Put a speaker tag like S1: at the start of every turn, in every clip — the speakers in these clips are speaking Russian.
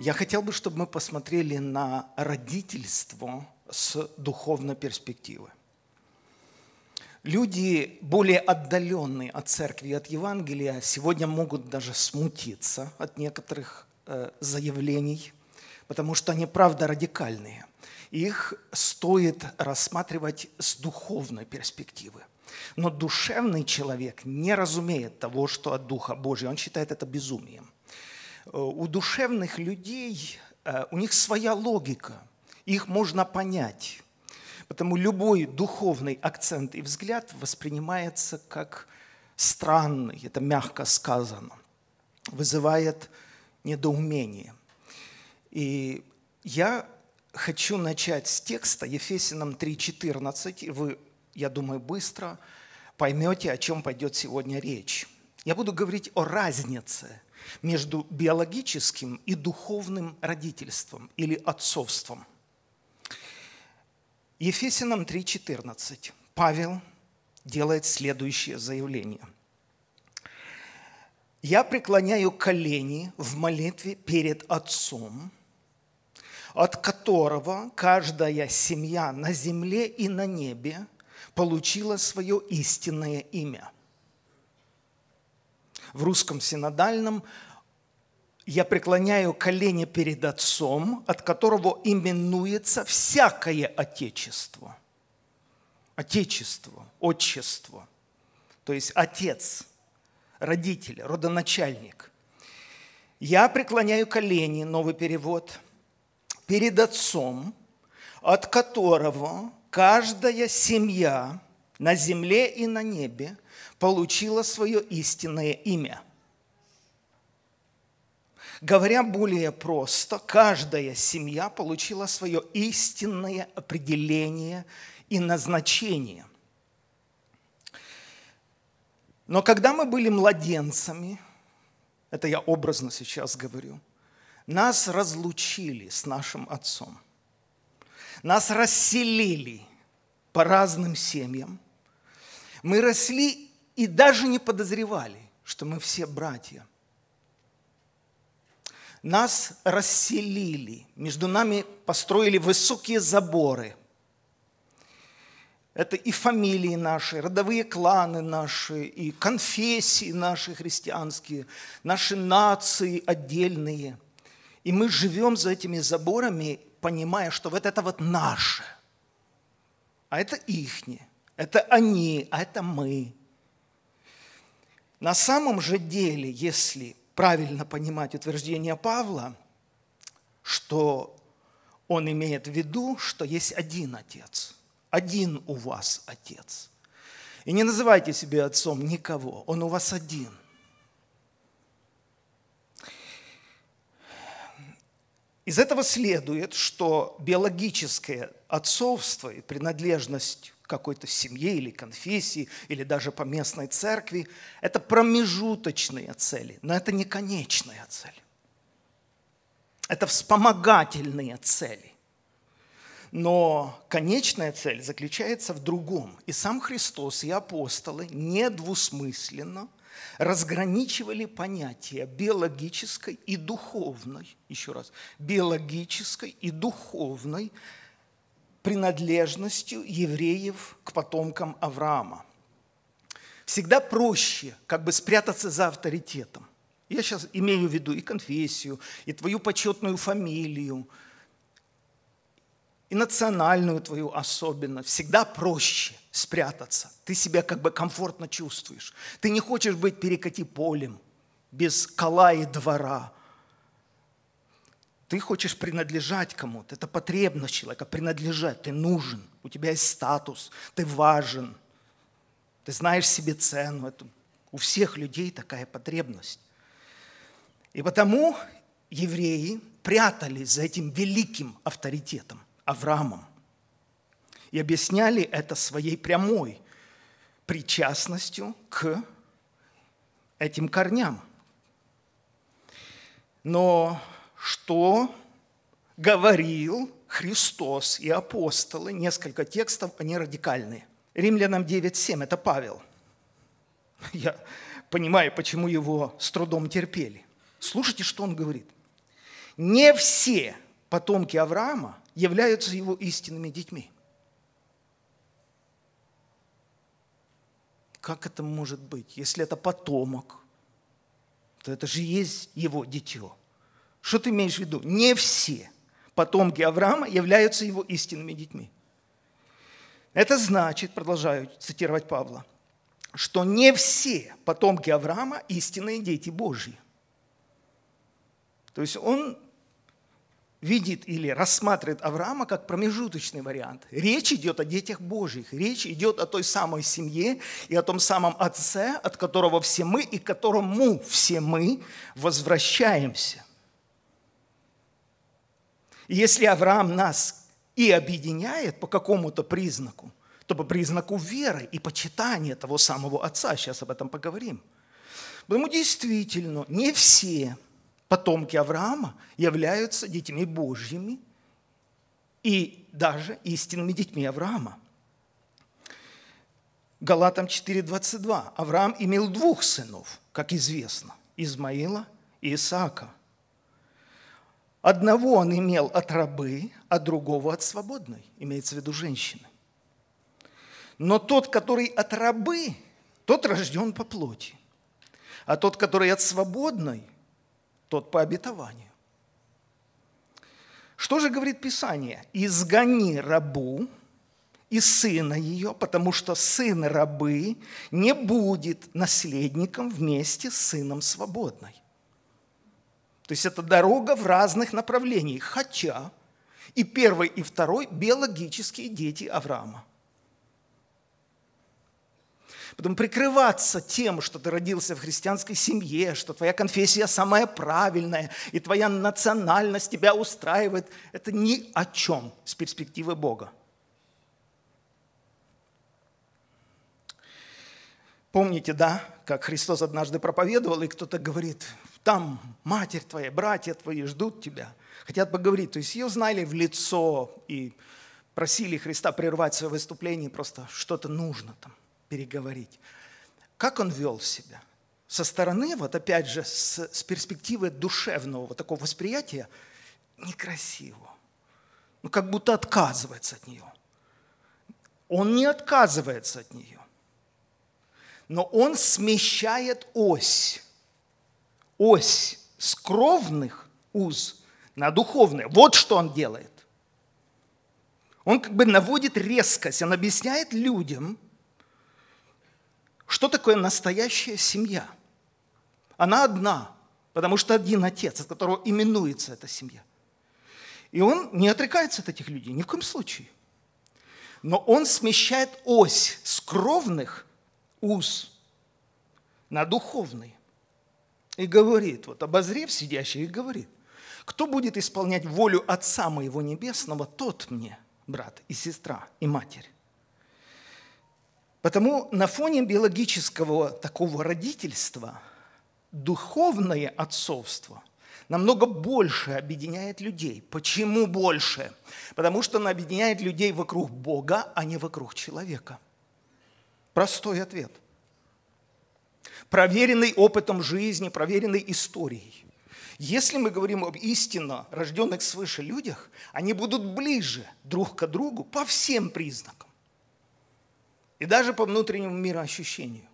S1: Я хотел бы, чтобы мы посмотрели на родительство с духовной перспективы. Люди, более отдаленные от церкви от Евангелия, сегодня могут даже смутиться от некоторых э, заявлений, потому что они, правда, радикальные. Их стоит рассматривать с духовной перспективы. Но душевный человек не разумеет того, что от Духа Божьего. Он считает это безумием. Э, у душевных людей, э, у них своя логика. Их можно понять. Потому любой духовный акцент и взгляд воспринимается как странный, это мягко сказано, вызывает недоумение. И я хочу начать с текста Ефесиным 3.14. Вы, я думаю, быстро поймете, о чем пойдет сегодня речь. Я буду говорить о разнице между биологическим и духовным родительством или отцовством – Ефесянам 3.14 Павел делает следующее заявление. «Я преклоняю колени в молитве перед Отцом, от которого каждая семья на земле и на небе получила свое истинное имя». В русском синодальном я преклоняю колени перед Отцом, от которого именуется всякое Отечество. Отечество, отчество. То есть Отец, родитель, родоначальник. Я преклоняю колени, новый перевод, перед Отцом, от которого каждая семья на земле и на небе получила свое истинное имя – Говоря более просто, каждая семья получила свое истинное определение и назначение. Но когда мы были младенцами, это я образно сейчас говорю, нас разлучили с нашим отцом. Нас расселили по разным семьям. Мы росли и даже не подозревали, что мы все братья – нас расселили, между нами построили высокие заборы. Это и фамилии наши, родовые кланы наши, и конфессии наши христианские, наши нации отдельные. И мы живем за этими заборами, понимая, что вот это вот наше, а это ихнее, это они, а это мы. На самом же деле, если правильно понимать утверждение Павла, что он имеет в виду, что есть один Отец, один у вас Отец. И не называйте себя отцом никого, он у вас один. Из этого следует, что биологическое отцовство и принадлежность какой-то семье или конфессии, или даже по местной церкви. Это промежуточные цели, но это не конечная цель. Это вспомогательные цели. Но конечная цель заключается в другом. И сам Христос и апостолы недвусмысленно разграничивали понятия биологической и духовной, еще раз, биологической и духовной принадлежностью евреев к потомкам Авраама. Всегда проще как бы спрятаться за авторитетом. Я сейчас имею в виду и конфессию, и твою почетную фамилию, и национальную твою особенность. Всегда проще спрятаться. Ты себя как бы комфортно чувствуешь. Ты не хочешь быть перекати полем, без кола и двора – ты хочешь принадлежать кому-то. Это потребность человека, принадлежать. Ты нужен, у тебя есть статус, ты важен. Ты знаешь себе цену. Это у всех людей такая потребность. И потому евреи прятались за этим великим авторитетом, Авраамом. И объясняли это своей прямой причастностью к этим корням. Но что говорил Христос и апостолы. Несколько текстов, они радикальные. Римлянам 9.7, это Павел. Я понимаю, почему его с трудом терпели. Слушайте, что он говорит. не все потомки Авраама являются его истинными детьми. Как это может быть? Если это потомок, то это же есть его дитё. Что ты имеешь в виду? Не все потомки Авраама являются его истинными детьми. Это значит, продолжаю цитировать Павла, что не все потомки Авраама истинные дети Божьи. То есть он видит или рассматривает Авраама как промежуточный вариант. Речь идет о детях Божьих, речь идет о той самой семье и о том самом Отце, от которого все мы и к которому все мы возвращаемся. Если Авраам нас и объединяет по какому-то признаку, то по признаку веры и почитания того самого Отца, сейчас об этом поговорим. Поэтому действительно не все – потомки Авраама являются детьми Божьими и даже истинными детьми Авраама. Галатам 4.22. Авраам имел двух сынов, как известно, Измаила и Исаака. Одного он имел от рабы, а другого от свободной, имеется в виду женщины. Но тот, который от рабы, тот рожден по плоти. А тот, который от свободной – тот по обетованию. Что же говорит Писание? «Изгони рабу и сына ее, потому что сын рабы не будет наследником вместе с сыном свободной». То есть это дорога в разных направлениях, хотя и первый, и второй биологические дети Авраама. Потом прикрываться тем, что ты родился в христианской семье, что твоя конфессия самая правильная, и твоя национальность тебя устраивает, это ни о чем с перспективы Бога. Помните, да, как Христос однажды проповедовал, и кто-то говорит, там матерь твоя, братья твои ждут тебя, хотят поговорить. То есть ее знали в лицо и просили Христа прервать свое выступление, просто что-то нужно там переговорить. Как он вел себя? Со стороны, вот опять же, с, с перспективы душевного вот такого восприятия, некрасиво. Ну, как будто отказывается от нее. Он не отказывается от нее. Но он смещает ось. Ось с кровных уз на духовные. Вот что он делает. Он как бы наводит резкость, он объясняет людям – что такое настоящая семья? Она одна, потому что один отец, от которого именуется эта семья. И он не отрекается от этих людей, ни в коем случае. Но он смещает ось с кровных уз на духовные. И говорит, вот обозрев сидящий, и говорит, кто будет исполнять волю Отца моего Небесного, тот мне, брат и сестра, и матерь. Потому на фоне биологического такого родительства духовное отцовство намного больше объединяет людей. Почему больше? Потому что оно объединяет людей вокруг Бога, а не вокруг человека. Простой ответ. Проверенный опытом жизни, проверенный историей. Если мы говорим об истинно рожденных свыше людях, они будут ближе друг к другу по всем признакам и даже по внутреннему мироощущению,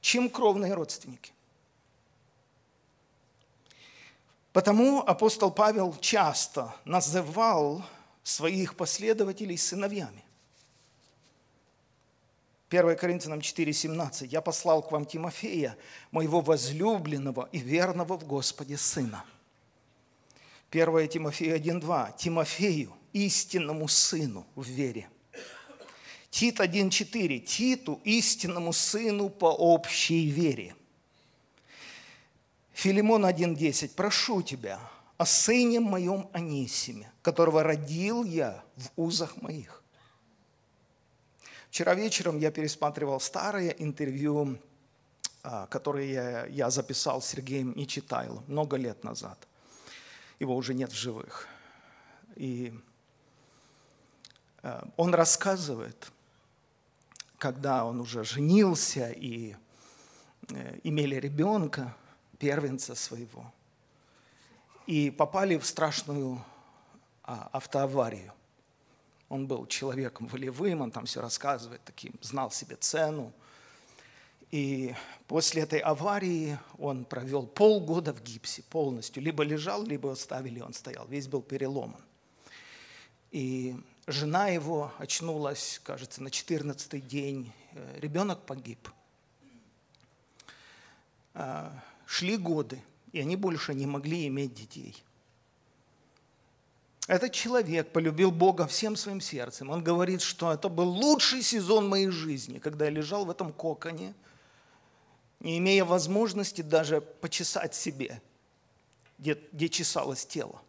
S1: чем кровные родственники. Потому апостол Павел часто называл своих последователей сыновьями. 1 Коринфянам 4,17. «Я послал к вам Тимофея, моего возлюбленного и верного в Господе сына». 1 Тимофея 1,2. «Тимофею, истинному сыну в вере». Тит 1.4. Титу, истинному сыну по общей вере. Филимон 1.10. Прошу тебя о сыне моем Анисиме, которого родил я в узах моих. Вчера вечером я пересматривал старое интервью, а, которое я записал с Сергеем Нечитайлом много лет назад. Его уже нет в живых. И а, он рассказывает – когда он уже женился и э, имели ребенка, первенца своего. и попали в страшную а, автоаварию. Он был человеком волевым, он там все рассказывает, таким, знал себе цену. И после этой аварии он провел полгода в гипсе полностью. Либо лежал, либо оставили, он стоял. Весь был переломан. И жена его очнулась, кажется, на 14 день. Э, ребенок погиб. А, шли годы, и они больше не могли иметь детей. Этот человек полюбил Бога всем своим сердцем. Он говорит, что это был лучший сезон моей жизни, когда я лежал в этом коконе, не имея возможности даже почесать себе, где, где чесалось тело.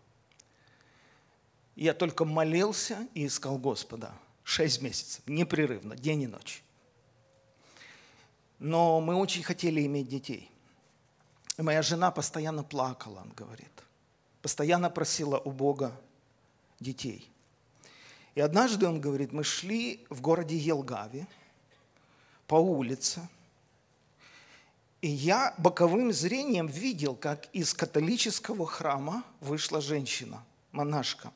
S1: Я только молился и искал Господа шесть месяцев, непрерывно, день и ночь. Но мы очень хотели иметь детей. И моя жена постоянно плакала, он говорит. Постоянно просила у Бога детей. И однажды, он говорит, мы шли в городе Елгаве по улице, и я боковым зрением видел, как из католического храма вышла женщина, монашка.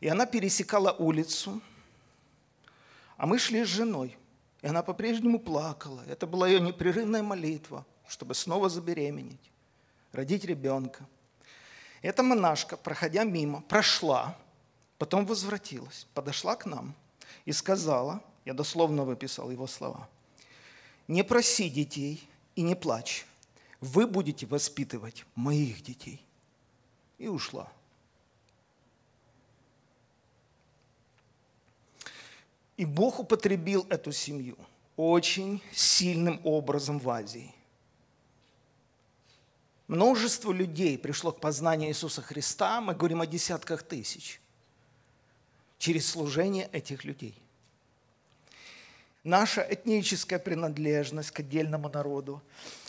S1: И она пересекала улицу, а мы шли с женой. И она по-прежнему плакала. Это была ее непрерывная молитва, чтобы снова забеременеть, родить ребенка. Эта монашка, проходя мимо, прошла Потом возвратилась, подошла к нам и сказала, я дословно выписал его слова, «Не проси детей и не плачь, вы будете воспитывать моих детей». И ушла. И Бог употребил эту семью очень сильным образом в Азии. Множество людей пришло к познанию Иисуса Христа, мы говорим о десятках тысяч через служение этих людей. Наша этническая принадлежность к отдельному народу,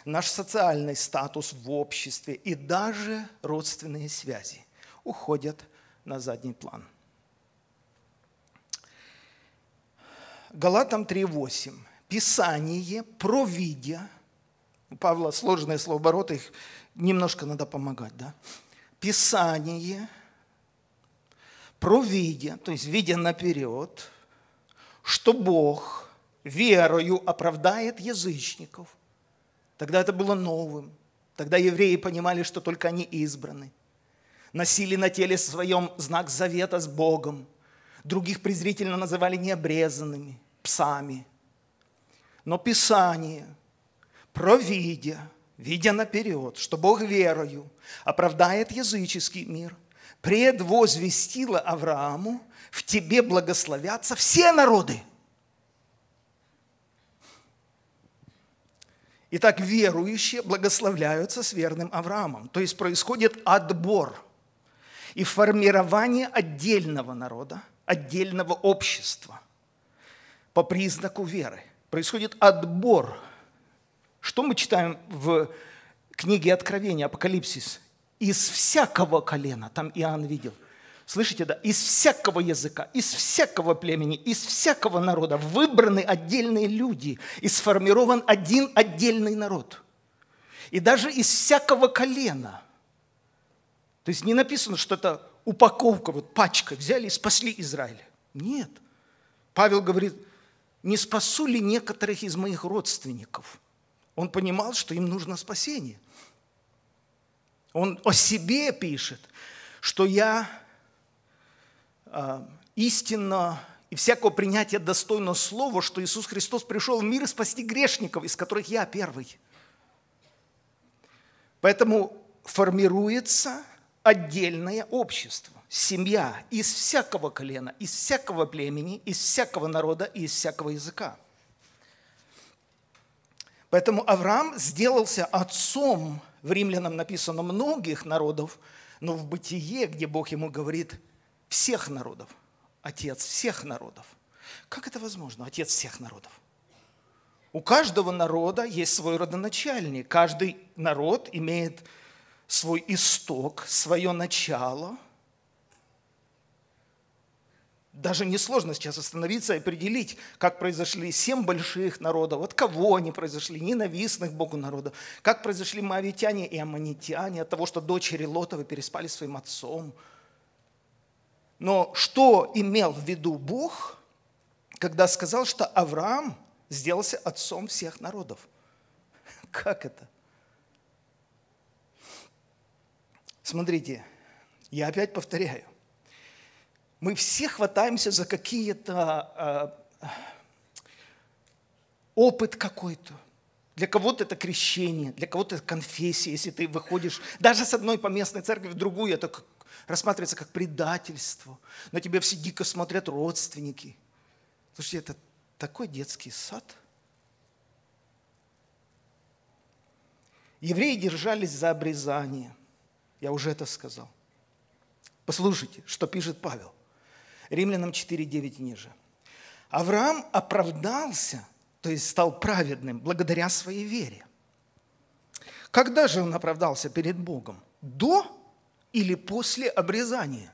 S1: наш социальный статус в обществе и даже родственные связи уходят на задний план. Галатам 3.8. Писание, провидя, у Павла сложные словообороты, их немножко надо помогать, да? Писание – провидя, то есть видя наперед, что Бог верою оправдает язычников. Тогда это было новым. Тогда евреи понимали, что только они избраны. Носили на теле своем знак завета с Богом. Других презрительно называли необрезанными, псами. Но Писание, провидя, видя наперед, что Бог верою оправдает языческий мир, предвозвестила Аврааму, в тебе благословятся все народы. Итак, верующие благословляются с верным Авраамом. То есть происходит отбор и формирование отдельного народа, отдельного общества по признаку веры. Происходит отбор. Что мы читаем в книге Откровения, Апокалипсис? Из всякого колена, там Иоанн видел, слышите, да, из всякого языка, из всякого племени, из всякого народа выбраны отдельные люди и сформирован один отдельный народ. И даже из всякого колена. То есть не написано, что это упаковка, вот пачка, взяли и спасли Израиль. Нет. Павел говорит, не спасу ли некоторых из моих родственников? Он понимал, что им нужно спасение. Он о себе пишет, что я э, истинно и всякого принятия достойно слова, что Иисус Христос пришел в мир спасти грешников, из которых я первый. Поэтому формируется отдельное общество, семья из всякого колена, из всякого племени, из всякого народа и из всякого языка. Поэтому Авраам сделался отцом в римлянам написано многих народов, но в бытие, где Бог ему говорит всех народов, отец всех народов. Как это возможно, отец всех народов? У каждого народа есть свой родоначальник. Каждый народ имеет свой исток, свое начало. Даже несложно сейчас остановиться и определить, как произошли семь больших народов, от кого они произошли, ненавистных Богу народов, как произошли моавитяне и аммонитяне, от того, что дочери Лотовы переспали своим отцом. Но что имел в виду Бог, когда сказал, что Авраам сделался отцом всех народов? Как это? Смотрите, я опять повторяю мы все хватаемся за какие-то э, опыт какой-то. Для кого-то это крещение, для кого-то это конфессия, если ты выходишь даже с одной поместной церкви в другую, это как, рассматривается как предательство. На тебя все дико смотрят родственники. Слушайте, это такой детский сад. Евреи держались за обрезание. Я уже это сказал. Послушайте, что пишет Павел. Римлянам 4, 9 ниже. Авраам оправдался, то есть стал праведным благодаря своей вере. Когда же он оправдался перед Богом? До или после обрезания?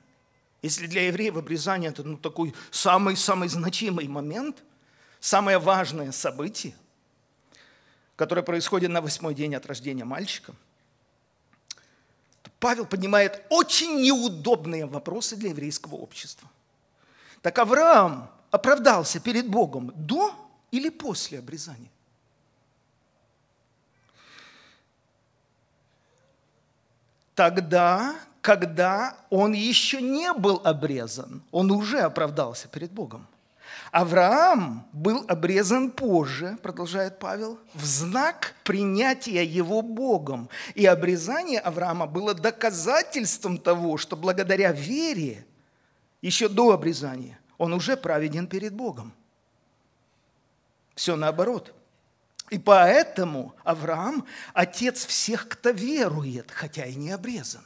S1: Если для евреев обрезание – это ну, такой самый-самый значимый момент, самое важное событие, которое происходит на восьмой день от рождения мальчика, Павел поднимает очень неудобные вопросы для еврейского общества – так Авраам оправдался перед Богом до или после обрезания? Тогда, когда он еще не был обрезан, он уже оправдался перед Богом. Авраам был обрезан позже, продолжает Павел, в знак принятия его Богом. И обрезание Авраама было доказательством того, что благодаря вере еще до обрезания, он уже праведен перед Богом. Все наоборот. И поэтому Авраам – отец всех, кто верует, хотя и не обрезан.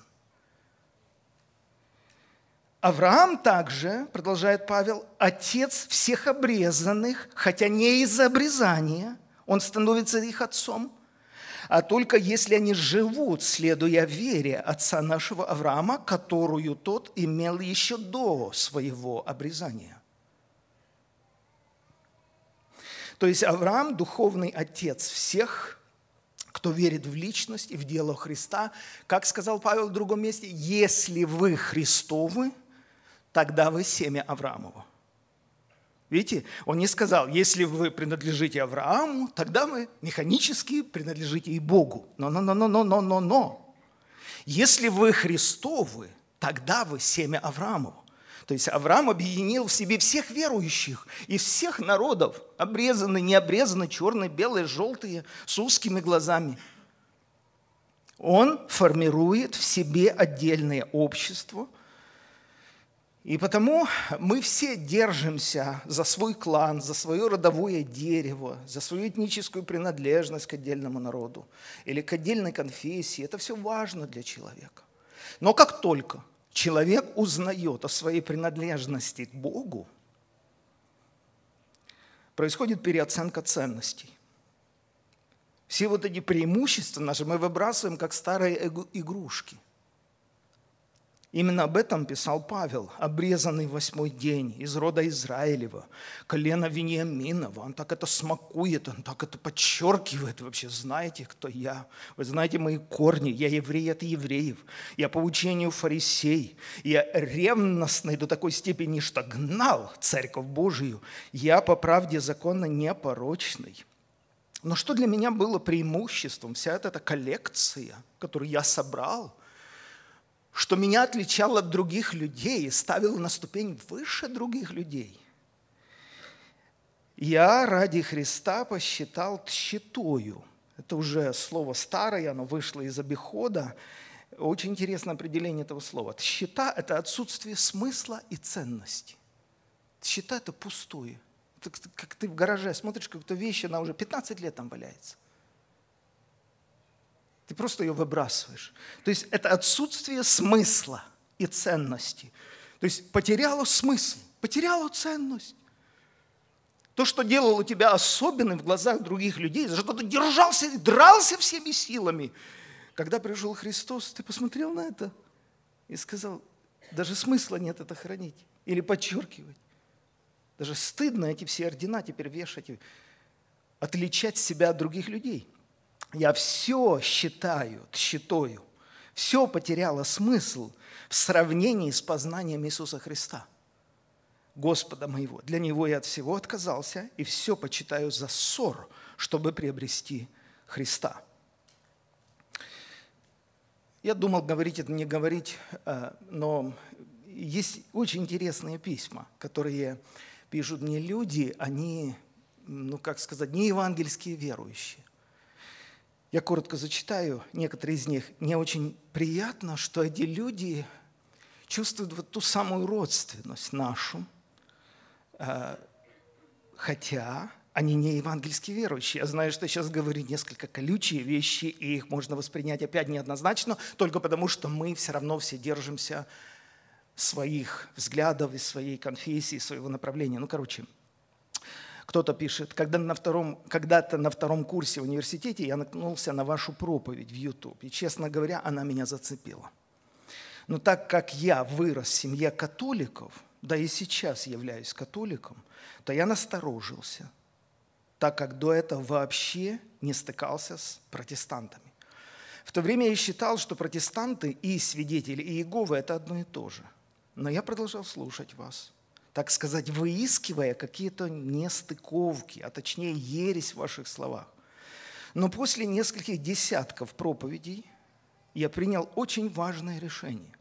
S1: Авраам также, продолжает Павел, отец всех обрезанных, хотя не из-за обрезания, он становится их отцом – а только если они живут, следуя вере отца нашего Авраама, которую тот имел еще до своего обрезания. То есть Авраам – духовный отец всех, кто верит в личность и в дело Христа. Как сказал Павел в другом месте, если вы Христовы, тогда вы семя Авраамова. Видите, он не сказал, если вы принадлежите Аврааму, тогда вы механически принадлежите и Богу. Но-но-но-но-но-но-но. Если вы Христовы, тогда вы семя Аврааму. То есть Авраам объединил в себе всех верующих из всех народов, обрезанные, необрезанные, черные, белые, желтые, с узкими глазами. Он формирует в себе отдельное общество – и потому мы все держимся за свой клан, за свое родовое дерево, за свою этническую принадлежность к отдельному народу или к отдельной конфессии. Это все важно для человека. Но как только человек узнает о своей принадлежности к Богу, происходит переоценка ценностей. Все вот эти преимущества наши мы выбрасываем, как старые игрушки – Именно об этом писал Павел, обрезанный восьмой день из рода Израилева, колено Вениаминова. Он так это смакует, он так это подчеркивает вообще. Знаете, кто я? Вы знаете мои корни. Я еврей от евреев. Я по учению фарисей. Я ревностный до такой степени, что гнал церковь Божию. Я по правде закона непорочный. Но что для меня было преимуществом? Вся эта коллекция, которую я собрал – что меня отличало от других людей и ставило на ступень выше других людей. Я ради Христа посчитал тщетою. Это уже слово старое, оно вышло из обихода. Очень интересное определение этого слова. Тщета – это отсутствие смысла и ценности. Тщета – это пустое. Это как ты в гараже смотришь, какую-то вещь, она уже 15 лет там валяется. Ты просто ее выбрасываешь. То есть это отсутствие смысла и ценности. То есть потеряло смысл, потеряло ценность. То, что делало тебя особенным в глазах других людей, за что ты держался и дрался всеми силами. Когда пришел Христос, ты посмотрел на это и сказал, даже смысла нет это хранить или подчеркивать. Даже стыдно эти все ордена теперь вешать, отличать себя от других людей. Я все считаю, считаю, все потеряло смысл в сравнении с познанием Иисуса Христа, Господа моего. Для Него я от всего отказался и все почитаю за ссор, чтобы приобрести Христа. Я думал, говорить это, не говорить, э, но есть очень интересные письма, которые пишут мне люди, они, ну как сказать, не евангельские верующие. Я коротко зачитаю некоторые из них. Мне очень приятно, что эти люди чувствуют вот ту самую родственность нашу, э, хотя они не евангельские верующие. Я знаю, что сейчас говорю несколько колючие вещи, и их можно воспринять опять неоднозначно, только потому что мы все равно все держимся своих взглядов и своей конфессии, своего направления. Ну, короче, кто-то пишет, когда на втором, когда-то на втором курсе в университете я наткнулся на вашу проповедь в YouTube. И, честно говоря, она меня зацепила. Но так как я вырос в семье католиков, да и сейчас являюсь католиком, то я насторожился, так как до этого вообще не стыкался с протестантами. В то время я считал, что протестанты и свидетели Иеговы – это одно и то же. Но я продолжал слушать вас – так сказать, выискивая какие-то нестыковки, а точнее ересь в ваших словах. Но после нескольких десятков проповедей я принял очень важное решение,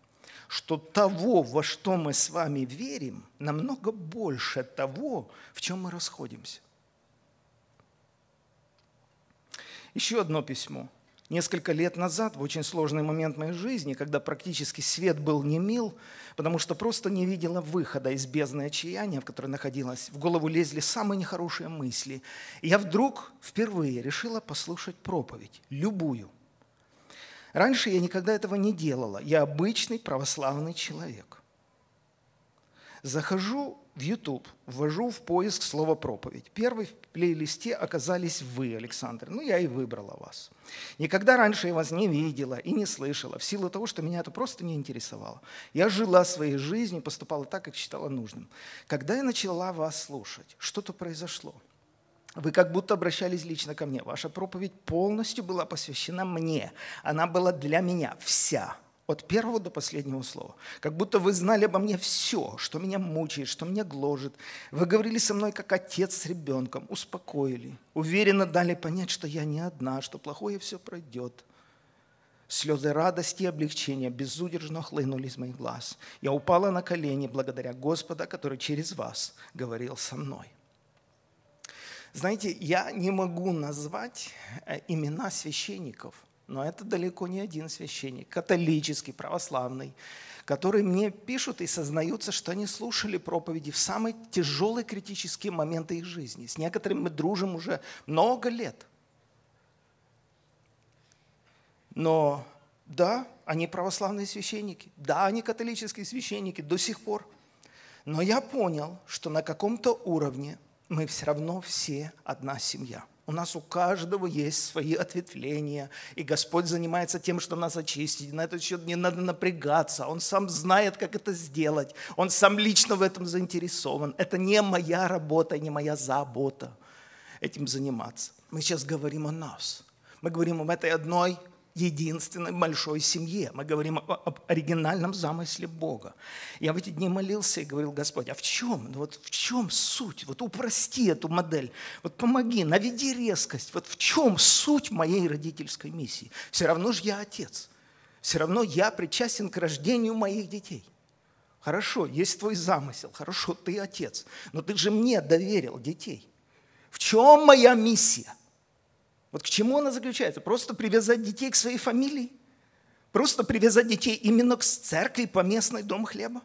S1: что того, во что мы с вами верим, намного больше того, в чем мы расходимся. Еще одно письмо – Несколько лет назад, в очень сложный момент моей жизни, когда практически свет был не мил, потому что просто не видела выхода из бездны отчаяния, в которой находилась, в голову лезли самые нехорошие мысли. И я вдруг впервые решила послушать проповедь, любую. Раньше я никогда этого не делала. Я обычный православный человек. Захожу в YouTube, ввожу в поиск слово «проповедь». Первый в плейлисте оказались вы, Александр. Ну, я и выбрала вас. Никогда раньше я вас не видела и не слышала, в силу того, что меня это просто не интересовало. Я жила своей жизнью, поступала так, как считала нужным. Когда я начала вас слушать, что-то произошло. Вы как будто обращались лично ко мне. Ваша проповедь полностью была посвящена мне. Она была для меня вся – от первого до последнего слова. Как будто вы знали обо мне все, что меня мучает, что меня гложет. Вы говорили со мной как отец с ребенком, успокоили, уверенно дали понять, что я не одна, что плохое все пройдет. Слезы радости и облегчения безудержно хлынули из моих глаз. Я упала на колени благодаря Господа, который через вас говорил со мной. Знаете, я не могу назвать э, имена священников – но это далеко не один священник, католический, православный, которые мне пишут и сознаются, что они слушали проповеди в самые тяжелые критические моменты их жизни. С некоторыми мы дружим уже много лет. Но да, они православные священники, да, они католические священники до сих пор. Но я понял, что на каком-то уровне мы все равно все одна семья – у нас у каждого есть свои ответвления, и Господь занимается тем, что нас очистить. На этот счет не надо напрягаться. Он сам знает, как это сделать. Он сам лично в этом заинтересован. Это не моя работа, не моя забота этим заниматься. Мы сейчас говорим о нас. Мы говорим об этой одной единственной большой семье. Мы говорим об оригинальном замысле Бога. Я в эти дни молился и говорил, Господь, а в чем? Ну вот в чем суть? Вот упрости эту модель. Вот помоги, наведи резкость. Вот в чем суть моей родительской миссии? Все равно же я отец. Все равно я причастен к рождению моих детей. Хорошо, есть твой замысел. Хорошо, ты отец. Но ты же мне доверил детей. В чем моя миссия? Вот к чему она заключается? Просто привязать детей к своей фамилии? Просто привязать детей именно к церкви по местной дом хлеба?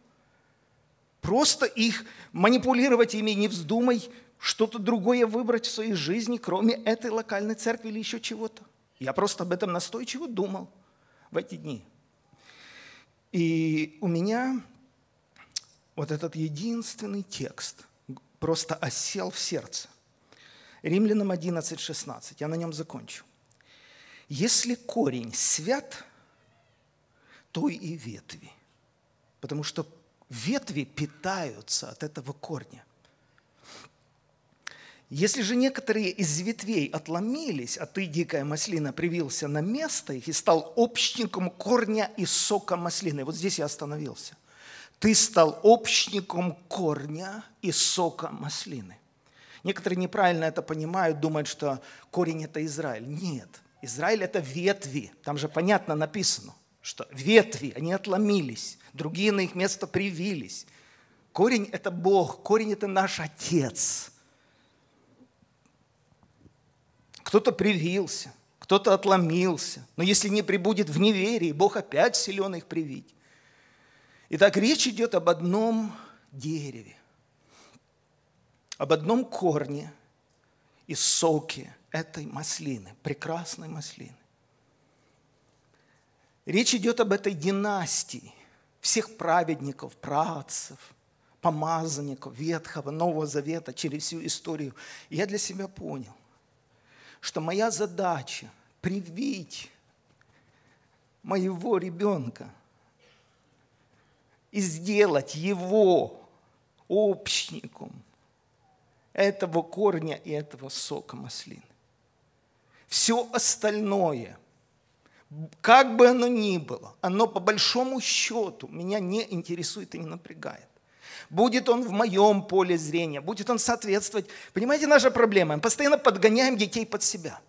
S1: Просто их манипулировать ими, не вздумай что-то другое выбрать в своей жизни, кроме этой локальной церкви или еще чего-то. Я просто об этом настойчиво думал в эти дни. И у меня вот этот единственный текст просто осел в сердце. Римлянам 11, 16. Я на нем закончу. Если корень свят, то и ветви. Потому что ветви питаются от этого корня. Если же некоторые из ветвей отломились, а ты, дикая маслина, привился на место их и стал общником корня и сока маслины. Вот здесь я остановился. Ты стал общником корня и сока маслины. Некоторые неправильно это понимают, думают, что корень – это Израиль. Нет, Израиль – это ветви. Там же понятно написано, что ветви, они отломились, другие на их место привились. Корень – это Бог, корень – это наш Отец – Кто-то привился, кто-то отломился. Но если не прибудет в неверии, Бог опять силен их привить. Итак, речь идет об одном дереве, об одном корне и соке этой маслины, прекрасной маслины. Речь идет об этой династии всех праведников, працев, помазанников Ветхого, Нового Завета через всю историю. я для себя понял – что моя задача привить моего ребенка и сделать его общником этого корня и этого сока маслины. Все остальное, как бы оно ни было, оно по большому счету меня не интересует и не напрягает. Будет он в моем поле зрения, будет он соответствовать. Понимаете, наша проблема? Мы постоянно подгоняем детей под себя.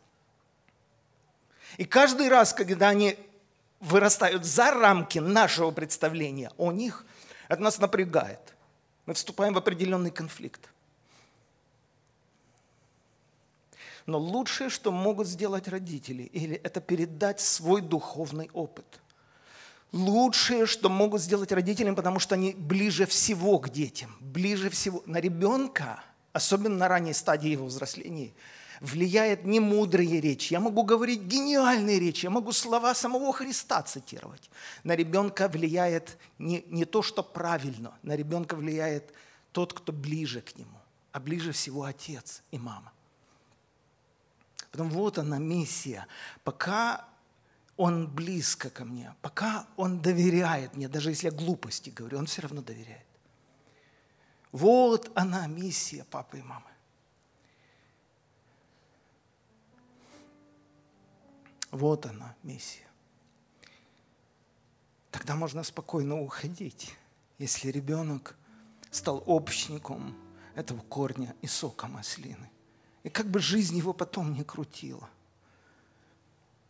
S1: И каждый раз, когда они вырастают за рамки нашего представления о них, это нас напрягает. Мы вступаем в определенный конфликт. Но лучшее, что могут сделать родители, или это передать свой духовный опыт – лучшее, что могут сделать родители, потому что они ближе всего к детям, ближе всего на ребенка, особенно на ранней стадии его взросления, влияет не мудрые речи. Я могу говорить гениальные речи, я могу слова самого Христа цитировать. На ребенка влияет не, не то, что правильно, на ребенка влияет тот, кто ближе к нему, а ближе всего отец и мама. Потом вот она миссия. Пока он близко ко мне, пока он доверяет мне, даже если я глупости говорю, он все равно доверяет. Вот она миссия папы и мамы. Вот она миссия. Тогда можно спокойно уходить, если ребенок стал общником этого корня и сока маслины. И как бы жизнь его потом не крутила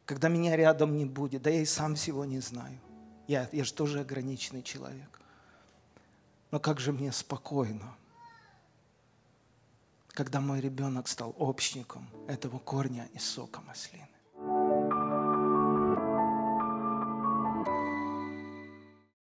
S1: когда меня рядом не будет, да я и сам всего не знаю. Я, я же тоже ограниченный человек. Но как же мне спокойно, когда мой ребенок стал общником этого корня и сока маслины.